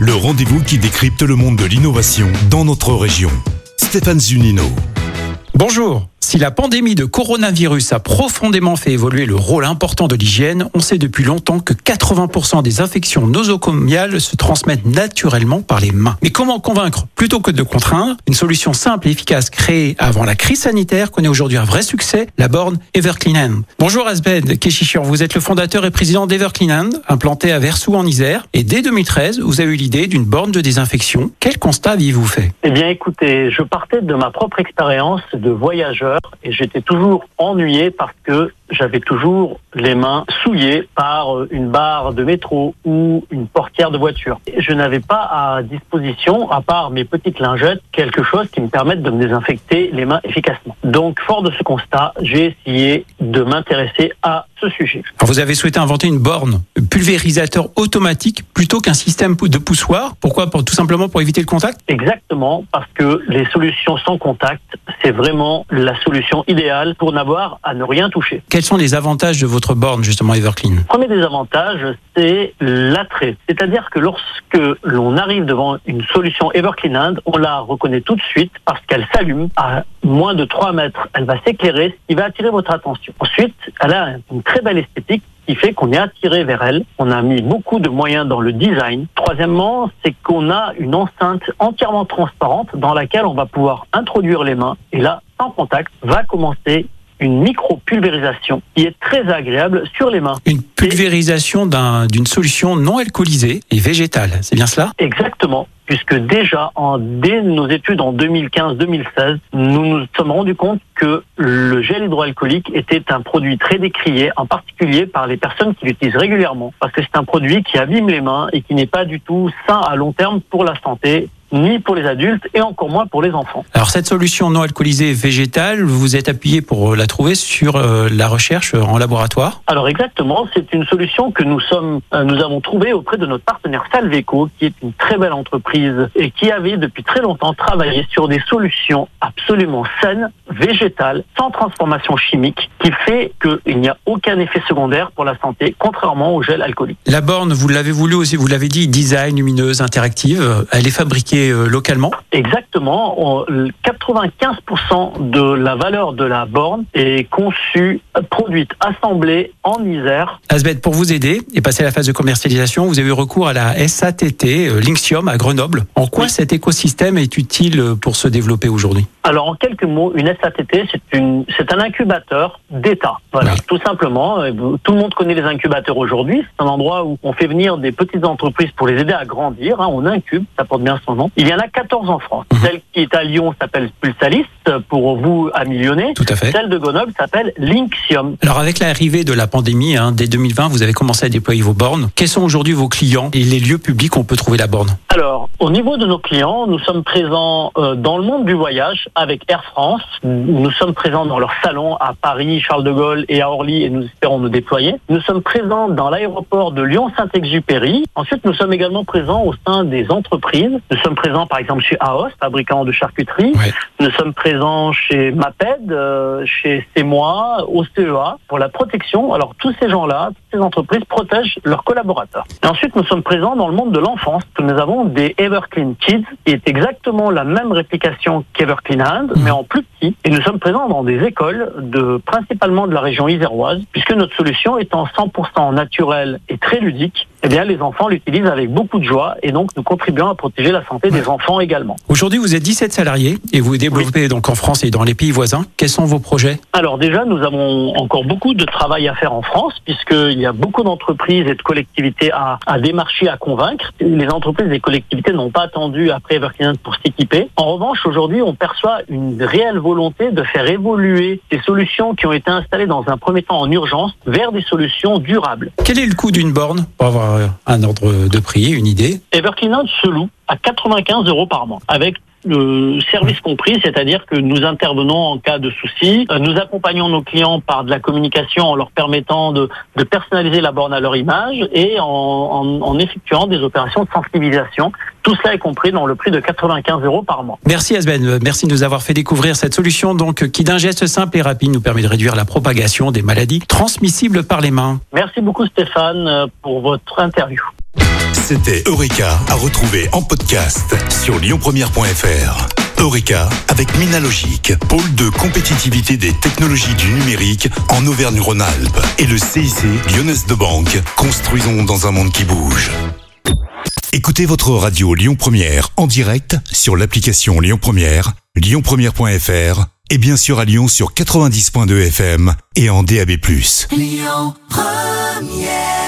Le rendez-vous qui décrypte le monde de l'innovation dans notre région. Stéphane Zunino. Bonjour. Si la pandémie de coronavirus a profondément fait évoluer le rôle important de l'hygiène, on sait depuis longtemps que 80% des infections nosocomiales se transmettent naturellement par les mains. Mais comment convaincre plutôt que de contraindre? Une solution simple et efficace créée avant la crise sanitaire connaît aujourd'hui un vrai succès, la borne Everclean Bonjour Asbed Keshichir, vous êtes le fondateur et président d'Everclean implanté à Versou en Isère. Et dès 2013, vous avez eu l'idée d'une borne de désinfection. Quel constat avez-vous fait? Eh bien écoutez, je partais de ma propre expérience de voyageur et j'étais toujours ennuyé parce que j'avais toujours les mains souillées par euh, une barre de métro ou une portière de voiture. Je n'avais pas à disposition, à part mes petites lingettes, quelque chose qui me permette de me désinfecter les mains efficacement. Donc, fort de ce constat, j'ai essayé de m'intéresser à ce sujet. vous avez souhaité inventer une borne pulvérisateur automatique plutôt qu'un système de poussoir. Pourquoi? Pour, Tout simplement pour éviter le contact? Exactement, parce que les solutions sans contact, c'est vraiment la solution idéale pour n'avoir à ne rien toucher. Quels sont les avantages de votre borne, justement, Everclean? Le premier des avantages, c'est l'attrait. C'est-à-dire que lorsque l'on arrive devant une solution Everclean on la reconnaît tout de suite parce qu'elle s'allume à moins de 3 mètres. Elle va s'éclairer, ce qui va attirer votre attention. Ensuite, elle a une très belle esthétique qui fait qu'on est attiré vers elle. On a mis beaucoup de moyens dans le design. Troisièmement, c'est qu'on a une enceinte entièrement transparente dans laquelle on va pouvoir introduire les mains. Et là, sans contact, va commencer une micro-pulvérisation qui est très agréable sur les mains. Une pulvérisation d'une solution non alcoolisée et végétale, c'est bien cela? Exactement puisque déjà en, dès nos études en 2015-2016, nous nous sommes rendus compte que le gel hydroalcoolique était un produit très décrié, en particulier par les personnes qui l'utilisent régulièrement, parce que c'est un produit qui abîme les mains et qui n'est pas du tout sain à long terme pour la santé ni pour les adultes et encore moins pour les enfants. Alors cette solution non alcoolisée végétale, vous vous êtes appuyé pour euh, la trouver sur euh, la recherche en laboratoire? Alors exactement, c'est une solution que nous sommes euh, nous avons trouvée auprès de notre partenaire Salveco qui est une très belle entreprise et qui avait depuis très longtemps travaillé sur des solutions absolument saines, végétales, sans transformation chimique qui fait qu'il n'y a aucun effet secondaire pour la santé contrairement au gel alcoolique. La borne, vous l'avez voulu aussi, vous l'avez dit, design, lumineuse, interactive, elle est fabriquée euh, localement Exactement. 95% de la valeur de la borne est conçue, produite, assemblée en Isère. Asbeth, pour vous aider et passer à la phase de commercialisation, vous avez eu recours à la SATT euh, Linxium à Grenoble. En quoi cet écosystème est utile pour se développer aujourd'hui? Alors en quelques mots, une SATT, c'est un incubateur d'État. Voilà, tout simplement. Euh, tout le monde connaît les incubateurs aujourd'hui. C'est un endroit où on fait venir des petites entreprises pour les aider à grandir. Hein. On incube, ça porte bien son nom. Il y en a 14 en France. Mhm. Celle qui est à Lyon s'appelle Pulsalis, pour vous à Millionnet. Tout à fait. Celle de Grenoble s'appelle Linxium. Alors avec l'arrivée de la pandémie, hein, dès 2020, vous avez commencé à déployer vos bornes. Quels sont aujourd'hui vos clients et les lieux publics où on peut trouver la borne? Alors, au niveau de nos clients, nous sommes présents euh, dans le monde du voyage avec Air France. Nous sommes présents dans leur salon à Paris, Charles de Gaulle et à Orly et nous espérons nous déployer. Nous sommes présents dans l'aéroport de Lyon-Saint-Exupéry. Ensuite, nous sommes également présents au sein des entreprises. Nous sommes présents par exemple chez AOS, fabricant de charcuterie. Nous sommes présents chez MAPED, euh, chez CEMOI, au CEA pour la protection. Alors tous ces gens-là, toutes ces entreprises protègent leurs collaborateurs. Et ensuite, nous sommes présents dans le monde de l'enfance. Nous avons des Everclean Kids, qui est exactement la même réplication qu'Everclean Hand, mhm. mais en plus petit. Et nous sommes présents dans des écoles de principalement de la région iséroise, puisque notre solution étant 100% naturelle et très ludique, eh bien les enfants l'utilisent avec beaucoup de joie et donc nous contribuons à protéger la santé des enfants également. Aujourd'hui, vous êtes 17 salariés et vous développez donc en France et dans les pays voisins. Quels sont vos projets? Alors déjà, nous avons encore beaucoup de travail à faire en France puisqu'il y a beaucoup d'entreprises et de collectivités à, à démarcher, à convaincre. Les entreprises et collectivités n'ont pas attendu après Everclean pour s'équiper. En revanche, aujourd'hui, on perçoit une réelle volonté de faire évoluer ces solutions qui ont été installées dans un premier temps en urgence vers des solutions durables. Quel est le coût d'une borne pour avoir un ordre de prix, une idée. Everclean se loue à 95 euros par mois avec le service compris, c'est-à-dire que nous intervenons en cas de souci. Euh, nous accompagnons nos clients par de la communication en leur permettant de, de personnaliser la borne à leur image et en, en, en, effectuant des opérations de sensibilisation. Tout cela est compris dans le prix de 95 euros par mois. Merci Asben, merci de nous avoir fait découvrir cette solution donc qui d'un geste simple et rapide nous permet de réduire la propagation des maladies transmissibles par les mains. Merci beaucoup Stéphane pour votre interview. C'était Eureka à retrouver en podcast sur lyonpremière.fr. Eureka avec Minalogic, pôle de compétitivité des technologies du numérique en Auvergne-Rhône-Alpes et le CIC Lyonnaise de Banque. Construisons dans un monde qui bouge. Écoutez votre radio Lyon Première en direct sur l'application Lyon Première, lyonpremière.fr et bien sûr à Lyon sur 90.2 FM et en DAB+. Lyon Première